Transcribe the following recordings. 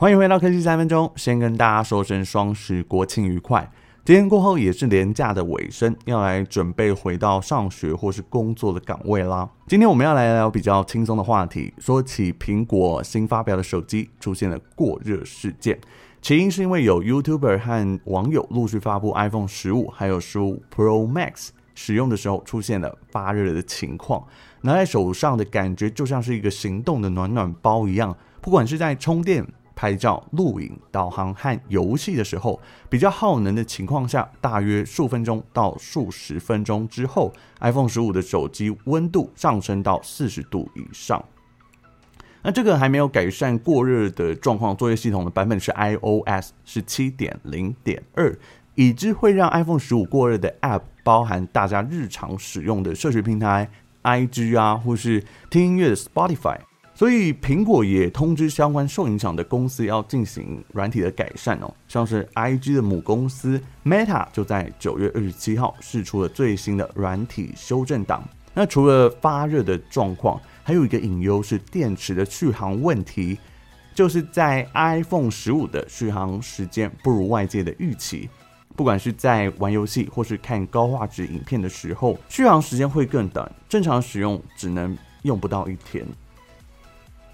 欢迎回到科技三分钟，先跟大家说声双十国庆愉快。今天过后也是连假的尾声，要来准备回到上学或是工作的岗位啦。今天我们要来聊比较轻松的话题，说起苹果新发表的手机出现了过热事件，起因是因为有 YouTuber 和网友陆续发布 iPhone 十五还有十五 Pro Max 使用的时候出现了发热的情况，拿在手上的感觉就像是一个行动的暖暖包一样，不管是在充电。拍照、录影、导航和游戏的时候，比较耗能的情况下，大约数分钟到数十分钟之后，iPhone 十五的手机温度上升到四十度以上。那这个还没有改善过热的状况，作业系统的版本是 iOS 十七点零点二，已知会让 iPhone 十五过热的 App 包含大家日常使用的社群平台，IG 啊，或是听音乐的 Spotify。所以，苹果也通知相关受影响的公司要进行软体的改善哦。像是 IG 的母公司 Meta 就在九月二十七号释出了最新的软体修正档。那除了发热的状况，还有一个隐忧是电池的续航问题，就是在 iPhone 十五的续航时间不如外界的预期，不管是在玩游戏或是看高画质影片的时候，续航时间会更短，正常使用只能用不到一天。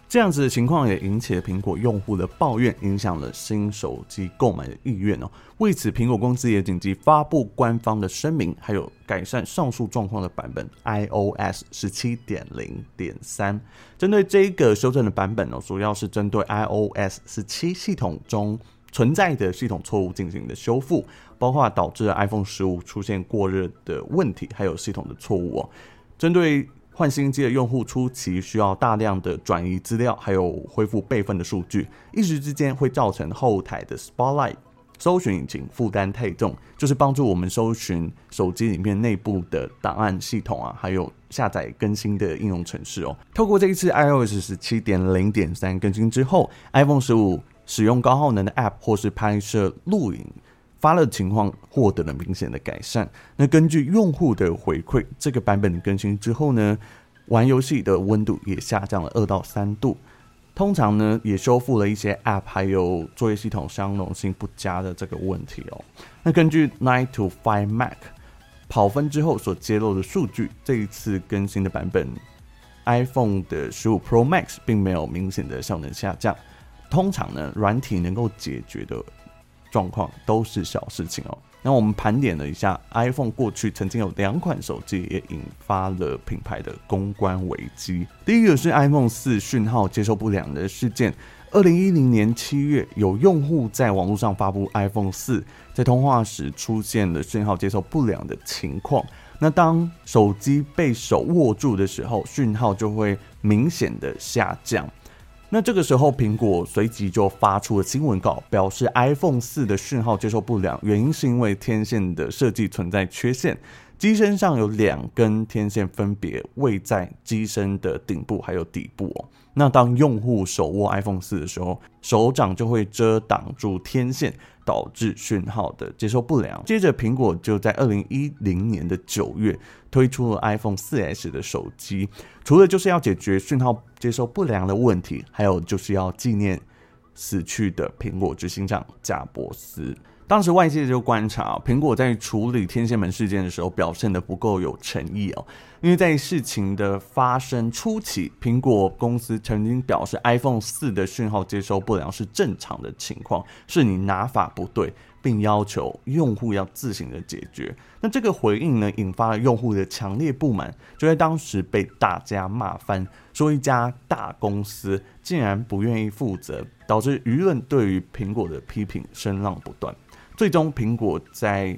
这样子的情况也引起了苹果用户的抱怨，影响了新手机购买的意愿哦。为此，苹果公司也紧急发布官方的声明，还有改善上述状况的版本 iOS 十七点零点三。针对这个修正的版本呢，主要是针对 iOS 十七系统中存在的系统错误进行的修复，包括导致 iPhone 十五出现过热的问题，还有系统的错误哦。针对换新机的用户初期需要大量的转移资料，还有恢复备份的数据，一时之间会造成后台的 Spotlight 搜寻引擎负担太重，就是帮助我们搜寻手机里面内部的档案系统啊，还有下载更新的应用程式哦。透过这一次 iOS 十七点零点三更新之后，iPhone 十五使用高耗能的 App 或是拍摄录影。发热情况获得了明显的改善。那根据用户的回馈，这个版本更新之后呢，玩游戏的温度也下降了二到三度。通常呢，也修复了一些 App 还有作业系统相容性不佳的这个问题哦。那根据 Nine to Five Mac 跑分之后所揭露的数据，这一次更新的版本 iPhone 的十五 Pro Max 并没有明显的效能下降。通常呢，软体能够解决的。状况都是小事情哦。那我们盘点了一下，iPhone 过去曾经有两款手机也引发了品牌的公关危机。第一个是 iPhone 四讯号接收不良的事件。二零一零年七月，有用户在网络上发布 iPhone 四，在通话时出现了讯号接收不良的情况。那当手机被手握住的时候，讯号就会明显的下降。那这个时候，苹果随即就发出了新闻稿，表示 iPhone 四的讯号接收不良，原因是因为天线的设计存在缺陷，机身上有两根天线分别位在机身的顶部还有底部哦。那当用户手握 iPhone 四的时候，手掌就会遮挡住天线，导致讯号的接收不良。接着，苹果就在二零一零年的九月推出了 iPhone 四 S 的手机，除了就是要解决讯号接收不良的问题，还有就是要纪念死去的苹果执行长贾伯斯。当时外界就观察，苹果在处理天线门事件的时候表现得不够有诚意哦。因为在事情的发生初期，苹果公司曾经表示，iPhone 四的讯号接收不良是正常的情况，是你拿法不对，并要求用户要自行的解决。那这个回应呢，引发了用户的强烈不满，就在当时被大家骂翻，说一家大公司竟然不愿意负责，导致舆论对于苹果的批评声浪不断。最终，苹果在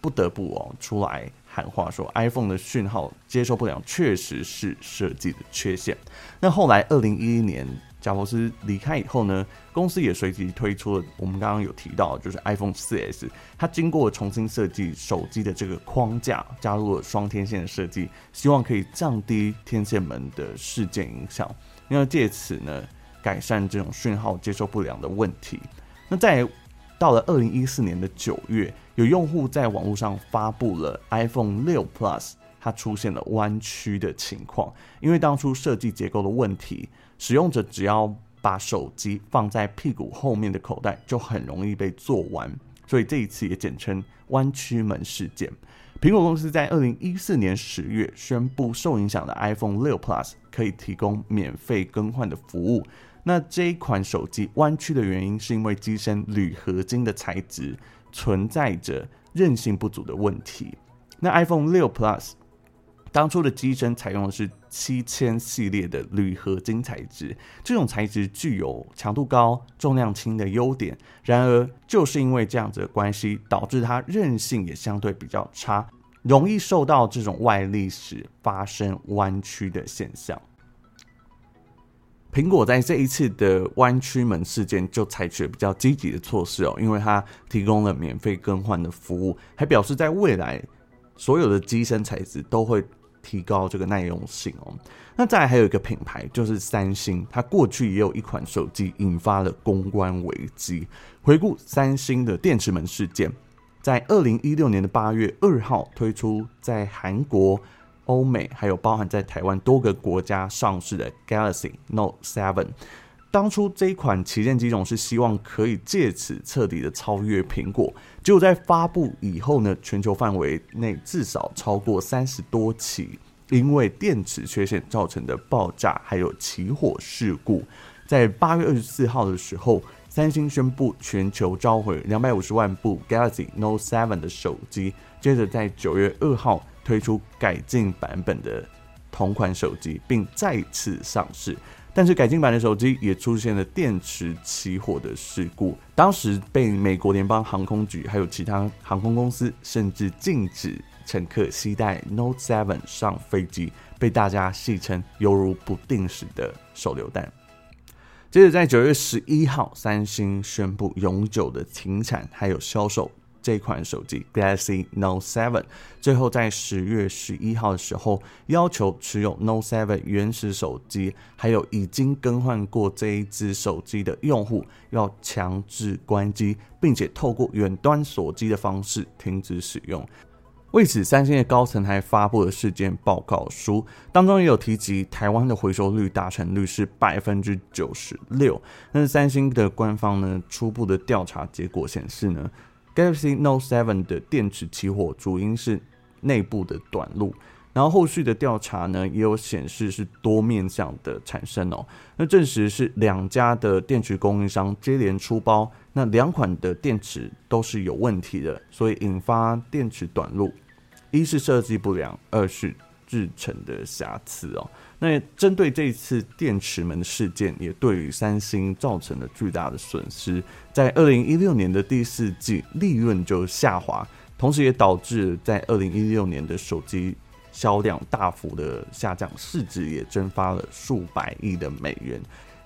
不得不哦出来喊话，说 iPhone 的讯号接收不良确实是设计的缺陷。那后来，二零一一年贾伯斯离开以后呢，公司也随即推出了我们刚刚有提到，就是 iPhone 4S，它经过重新设计手机的这个框架，加入了双天线的设计，希望可以降低天线门的事件影响，因为借此呢改善这种讯号接收不良的问题。那在到了二零一四年的九月，有用户在网络上发布了 iPhone 六 Plus，它出现了弯曲的情况。因为当初设计结构的问题，使用者只要把手机放在屁股后面的口袋，就很容易被做完，所以这一次也简称弯曲门事件。苹果公司在二零一四年十月宣布，受影响的 iPhone 六 Plus 可以提供免费更换的服务。那这一款手机弯曲的原因，是因为机身铝合金的材质存在着韧性不足的问题。那 iPhone 六 Plus 当初的机身采用的是七千系列的铝合金材质，这种材质具有强度高、重量轻的优点。然而，就是因为这样子的关系，导致它韧性也相对比较差，容易受到这种外力时发生弯曲的现象。苹果在这一次的弯曲门事件就采取了比较积极的措施哦，因为它提供了免费更换的服务，还表示在未来所有的机身材质都会提高这个耐用性哦。那再来还有一个品牌就是三星，它过去也有一款手机引发了公关危机。回顾三星的电池门事件，在二零一六年的八月二号推出，在韩国。欧美还有包含在台湾多个国家上市的 Galaxy Note 7，当初这一款旗舰机种是希望可以借此彻底的超越苹果，结果在发布以后呢，全球范围内至少超过三十多起因为电池缺陷造成的爆炸还有起火事故。在八月二十四号的时候，三星宣布全球召回两百五十万部 Galaxy Note 7的手机，接着在九月二号。推出改进版本的同款手机，并再次上市，但是改进版的手机也出现了电池起火的事故，当时被美国联邦航空局还有其他航空公司甚至禁止乘客携带 Note 7上飞机，被大家戏称犹如不定时的手榴弹。接着在九月十一号，三星宣布永久的停产还有销售。这款手机 Galaxy Note 7，最后在十月十一号的时候，要求持有 Note 7原始手机，还有已经更换过这一只手机的用户，要强制关机，并且透过远端锁机的方式停止使用。为此，三星的高层还发布了事件报告书，当中也有提及台湾的回收率达成率是百分之九十六。但是三星的官方呢，初步的调查结果显示呢。Galaxy Note 7的电池起火主因是内部的短路，然后后续的调查呢也有显示是多面向的产生哦。那证实是两家的电池供应商接连出包，那两款的电池都是有问题的，所以引发电池短路。一是设计不良，二是制程的瑕疵哦。那针对这次电池门事件，也对于三星造成了巨大的损失。在二零一六年的第四季，利润就下滑，同时也导致在二零一六年的手机销量大幅的下降，市值也蒸发了数百亿的美元，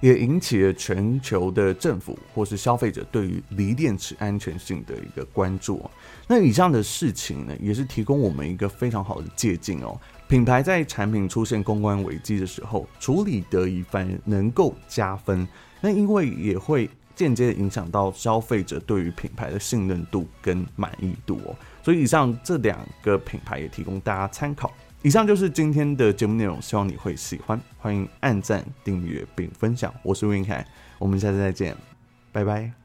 也引起了全球的政府或是消费者对于锂电池安全性的一个关注。那以上的事情呢，也是提供我们一个非常好的借鉴哦。品牌在产品出现公关危机的时候，处理得宜，反而能够加分。那因为也会间接影响到消费者对于品牌的信任度跟满意度哦。所以以上这两个品牌也提供大家参考。以上就是今天的节目内容，希望你会喜欢。欢迎按赞、订阅并分享。我是云凯，我们下次再见，拜拜。